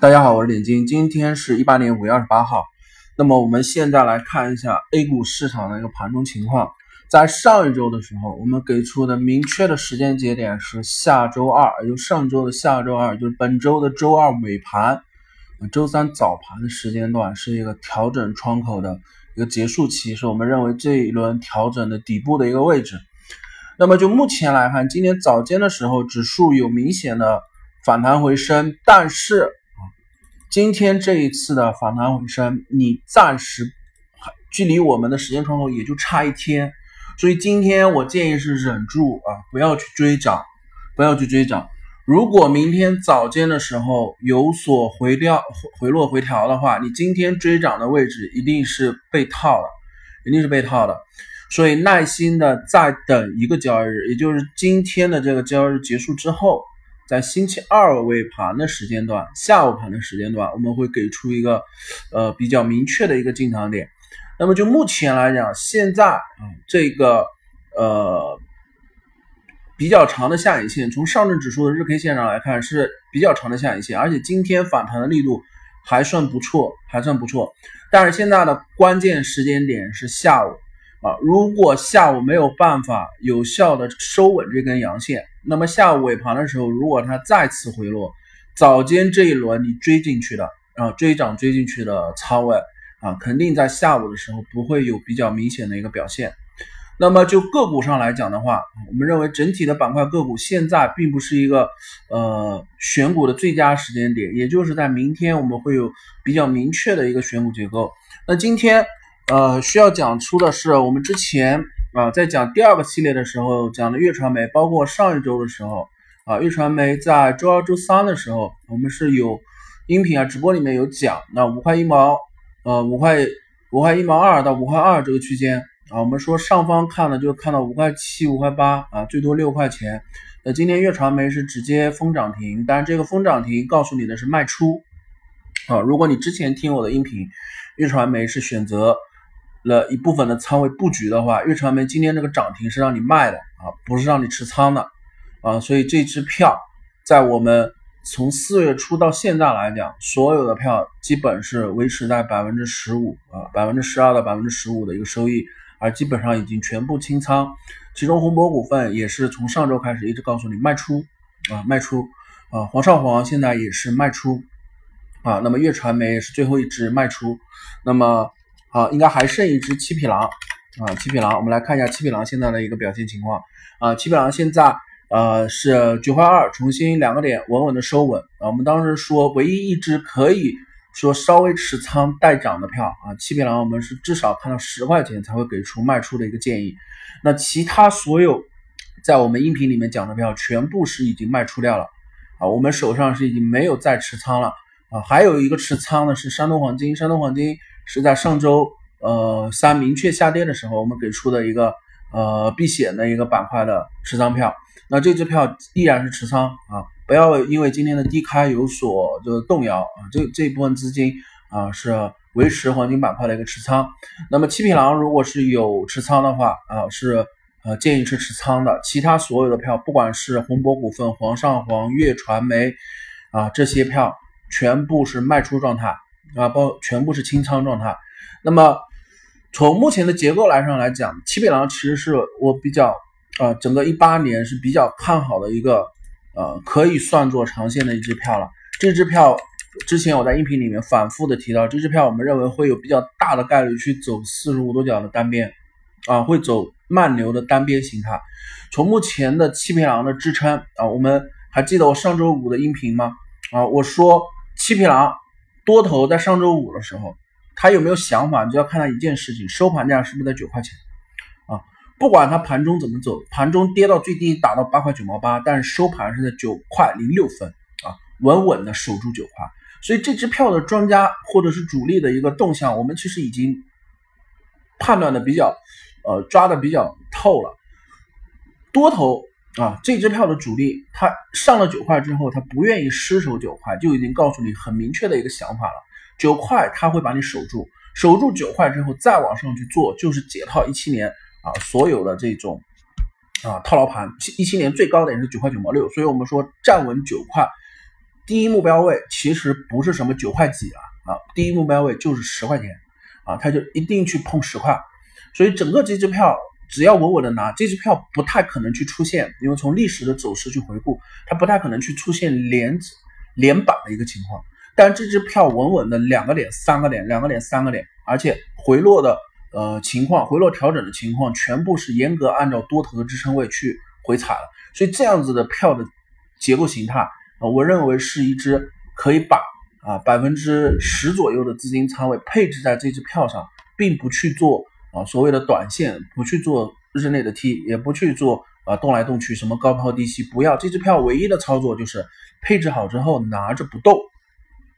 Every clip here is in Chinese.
大家好，我是点金，今天是一八年五月二十八号。那么我们现在来看一下 A 股市场的一个盘中情况。在上一周的时候，我们给出的明确的时间节点是下周二，也就上周的下周二，就是本周的周二尾盘，周三早盘的时间段是一个调整窗口的一个结束期，是我们认为这一轮调整的底部的一个位置。那么就目前来看，今天早间的时候，指数有明显的反弹回升，但是。今天这一次的反弹回升，你暂时距离我们的时间窗口也就差一天，所以今天我建议是忍住啊，不要去追涨，不要去追涨。如果明天早间的时候有所回调、回落、回调的话，你今天追涨的位置一定是被套了，一定是被套的。所以耐心的再等一个交易日，也就是今天的这个交易日结束之后。在星期二尾盘的时间段，下午盘的时间段，我们会给出一个呃比较明确的一个进场点。那么就目前来讲，现在啊这个呃比较长的下影线，从上证指数的日 K 线上来看是比较长的下影线，而且今天反弹的力度还算不错，还算不错。但是现在的关键时间点是下午。啊，如果下午没有办法有效的收稳这根阳线，那么下午尾盘的时候，如果它再次回落，早间这一轮你追进去的啊，追涨追进去的仓位啊，肯定在下午的时候不会有比较明显的一个表现。那么就个股上来讲的话，我们认为整体的板块个股现在并不是一个呃选股的最佳时间点，也就是在明天我们会有比较明确的一个选股结构。那今天。呃，需要讲出的是，我们之前啊在讲第二个系列的时候讲的粤传媒，包括上一周的时候啊，粤传媒在周二、周三的时候，我们是有音频啊直播里面有讲，那五块一毛，呃五块五块一毛二到五块二这个区间啊，我们说上方看的就看到五块七、五块八啊，最多六块钱。那今天粤传媒是直接封涨停，但是这个封涨停告诉你的是卖出啊。如果你之前听我的音频，粤传媒是选择。了一部分的仓位布局的话，粤传媒今天这个涨停是让你卖的啊，不是让你持仓的啊，所以这支票在我们从四月初到现在来讲，所有的票基本是维持在百分之十五啊，百分之十二到百分之十五的一个收益，而基本上已经全部清仓。其中宏博股份也是从上周开始一直告诉你卖出啊，卖出啊，黄少煌现在也是卖出啊，那么粤传媒也是最后一只卖出，那么。好，应该还剩一只七匹狼啊，七匹狼，我们来看一下七匹狼现在的一个表现情况啊。七匹狼现在呃是九块二，重新两个点稳稳的收稳啊。我们当时说唯一一只可以说稍微持仓待涨的票啊，七匹狼我们是至少看到十块钱才会给出卖出的一个建议。那其他所有在我们音频里面讲的票全部是已经卖出掉了啊，我们手上是已经没有再持仓了啊。还有一个持仓的是山东黄金，山东黄金。是在上周呃三明确下跌的时候，我们给出的一个呃避险的一个板块的持仓票。那这支票依然是持仓啊，不要因为今天的低开有所的动摇啊。这这一部分资金啊是维持黄金板块的一个持仓。那么七匹狼如果是有持仓的话啊，是呃建议是持仓的。其他所有的票，不管是宏博股份、煌上煌、粤传媒啊这些票，全部是卖出状态。啊，包全部是清仓状态。那么从目前的结构来上来讲，七匹狼其实是我比较呃，整个一八年是比较看好的一个呃，可以算作长线的一支票了。这支票之前我在音频里面反复的提到，这支票我们认为会有比较大的概率去走四十五度角的单边啊，会走慢牛的单边形态。从目前的七匹狼的支撑啊，我们还记得我上周五的音频吗？啊，我说七匹狼。多头在上周五的时候，他有没有想法，你就要看他一件事情：收盘价是不是在九块钱啊？不管它盘中怎么走，盘中跌到最低打到八块九毛八，但是收盘是在九块零六分啊，稳稳的守住九块。所以这支票的庄家或者是主力的一个动向，我们其实已经判断的比较，呃，抓的比较透了。多头。啊，这支票的主力，他上了九块之后，他不愿意失守九块，就已经告诉你很明确的一个想法了。九块他会把你守住，守住九块之后再往上去做，就是解套一七年啊所有的这种啊套牢盘。一七年最高点是九块九毛六，所以我们说站稳九块，第一目标位其实不是什么九块几啊啊，第一目标位就是十块钱啊，它就一定去碰十块，所以整个这支票只要稳稳的拿，这支票不太可能去出现，因为从历史的走势去回顾，它不太可能去出现连连板的一个情况。但这支票稳稳的两个点、三个点、两个点、三个点，而且回落的呃情况、回落调整的情况，全部是严格按照多头的支撑位去回踩了。所以这样子的票的结构形态，我认为是一支可以把啊百分之十左右的资金仓位配置在这支票上，并不去做啊所谓的短线，不去做日内的 T，也不去做啊动来动去什么高抛低吸，不要这支票唯一的操作就是配置好之后拿着不动。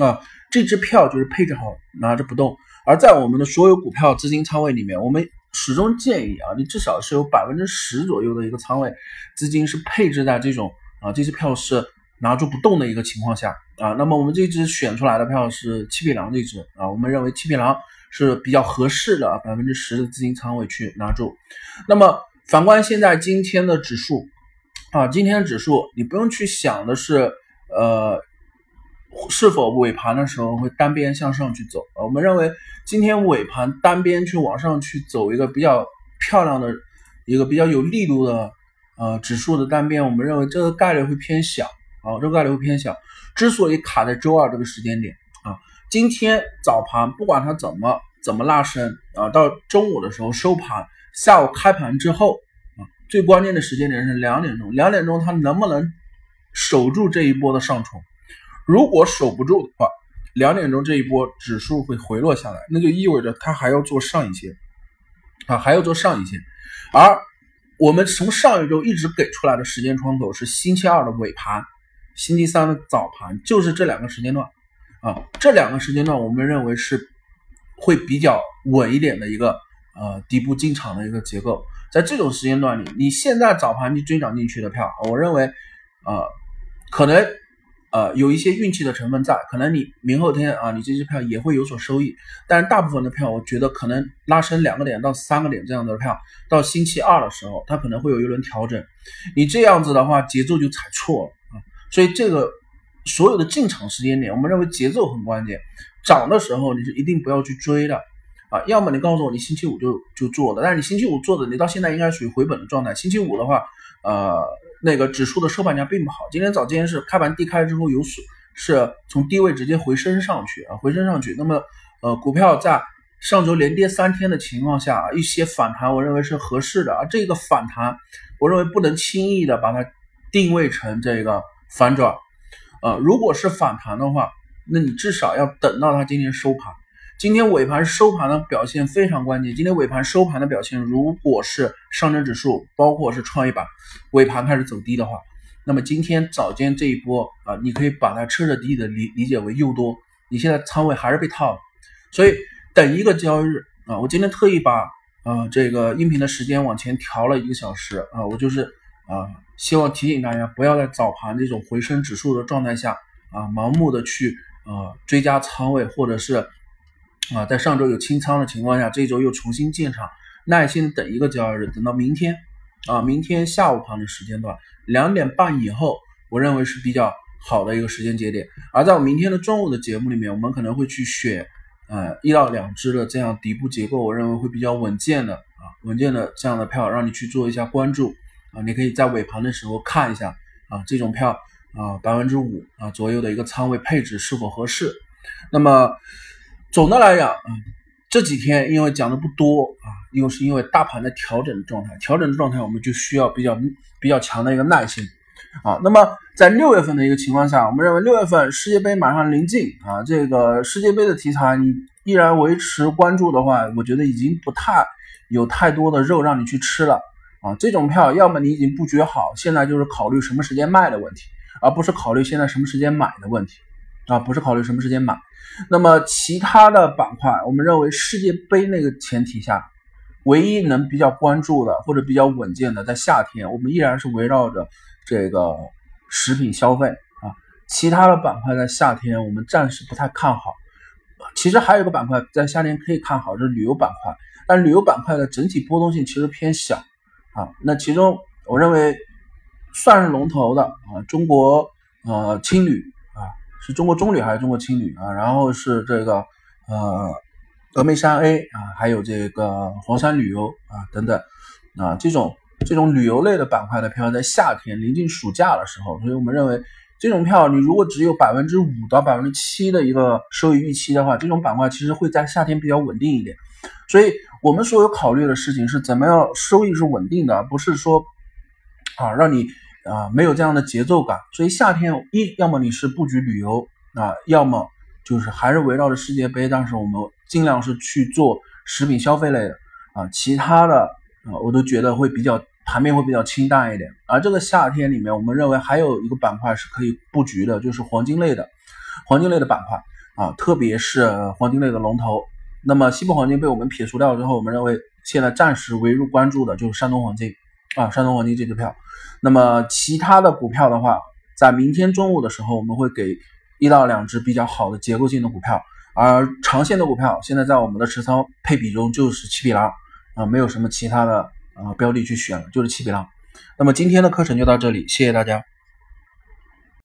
啊，这支票就是配置好拿着不动，而在我们的所有股票资金仓位里面，我们始终建议啊，你至少是有百分之十左右的一个仓位资金是配置在这种啊，这支票是拿住不动的一个情况下啊。那么我们这支选出来的票是七匹狼这支啊，我们认为七匹狼是比较合适的百分之十的资金仓位去拿住。那么反观现在今天的指数啊，今天的指数你不用去想的是呃。是否尾盘的时候会单边向上去走？我们认为今天尾盘单边去往上去走一个比较漂亮的一个比较有力度的呃指数的单边，我们认为这个概率会偏小啊，这个概率会偏小。之所以卡在周二这个时间点，今天早盘不管它怎么怎么拉升啊，到中午的时候收盘，下午开盘之后啊，最关键的时间点是两点钟，两点钟它能不能守住这一波的上冲？如果守不住的话，两点钟这一波指数会回落下来，那就意味着它还要做上影线啊，还要做上影线。而我们从上一周一直给出来的时间窗口是星期二的尾盘，星期三的早盘，就是这两个时间段啊，这两个时间段我们认为是会比较稳一点的一个呃底部进场的一个结构。在这种时间段里，你现在早盘你追涨进去的票，我认为呃可能。呃，有一些运气的成分在，可能你明后天啊，你这支票也会有所收益。但是大部分的票，我觉得可能拉升两个点到三个点这样的票，到星期二的时候，它可能会有一轮调整。你这样子的话，节奏就踩错了啊。所以这个所有的进场时间点，我们认为节奏很关键。涨的时候你是一定不要去追的啊，要么你告诉我你星期五就就做的，但是你星期五做的，你到现在应该属于回本的状态。星期五的话，呃。那个指数的收盘价并不好，今天早间是开盘低开之后有损，是从低位直接回升上去啊，回升上去。那么，呃，股票在上周连跌三天的情况下，一些反弹我认为是合适的啊。这个反弹，我认为不能轻易的把它定位成这个反转，呃，如果是反弹的话，那你至少要等到它今天收盘。今天尾盘收盘的表现非常关键。今天尾盘收盘的表现，如果是上证指数，包括是创业板，尾盘开始走低的话，那么今天早间这一波啊，你可以把它彻彻底底的理理解为诱多。你现在仓位还是被套了，所以等一个交易日啊，我今天特意把啊这个音频的时间往前调了一个小时啊，我就是啊希望提醒大家，不要在早盘这种回升指数的状态下啊，盲目的去啊追加仓位，或者是。啊，在上周有清仓的情况下，这周又重新建场，耐心等一个交易日，等到明天啊，明天下午盘的时间段，两点半以后，我认为是比较好的一个时间节点。而在我明天的中午的节目里面，我们可能会去选呃一到两只的这样底部结构，我认为会比较稳健的啊，稳健的这样的票，让你去做一下关注啊，你可以在尾盘的时候看一下啊，这种票啊百分之五啊左右的一个仓位配置是否合适，那么。总的来讲，嗯，这几天因为讲的不多啊，又是因为大盘的调整状态，调整的状态我们就需要比较比较强的一个耐心啊。那么在六月份的一个情况下，我们认为六月份世界杯马上临近啊，这个世界杯的题材你依然维持关注的话，我觉得已经不太有太多的肉让你去吃了啊。这种票要么你已经布局好，现在就是考虑什么时间卖的问题，而不是考虑现在什么时间买的问题。啊，不是考虑什么时间买，那么其他的板块，我们认为世界杯那个前提下，唯一能比较关注的或者比较稳健的，在夏天，我们依然是围绕着这个食品消费啊。其他的板块在夏天我们暂时不太看好。其实还有一个板块在夏天可以看好，就是旅游板块，但旅游板块的整体波动性其实偏小啊。那其中我认为算是龙头的啊，中国呃青旅啊。是中国中旅还是中国青旅啊？然后是这个呃峨眉山 A 啊，还有这个黄山旅游啊等等啊，这种这种旅游类的板块的票，在夏天临近暑假的时候，所以我们认为这种票，你如果只有百分之五到百分之七的一个收益预期的话，这种板块其实会在夏天比较稳定一点。所以我们所有考虑的事情是怎么样收益是稳定的，不是说啊让你啊没有这样的节奏感。所以夏天一要么你是布局旅游啊，要么就是还是围绕着世界杯，但是我们尽量是去做食品消费类的啊，其他的啊我都觉得会比较盘面会比较清淡一点。而这个夏天里面，我们认为还有一个板块是可以布局的，就是黄金类的黄金类的板块啊，特别是黄金类的龙头。那么西部黄金被我们撇除掉之后，我们认为现在暂时唯入关注的就是山东黄金啊，山东黄金这支票。那么其他的股票的话，在明天中午的时候，我们会给一到两只比较好的结构性的股票，而长线的股票现在在我们的持仓配比中就是七匹狼啊，没有什么其他的啊标的去选了，就是七匹狼。那么今天的课程就到这里，谢谢大家。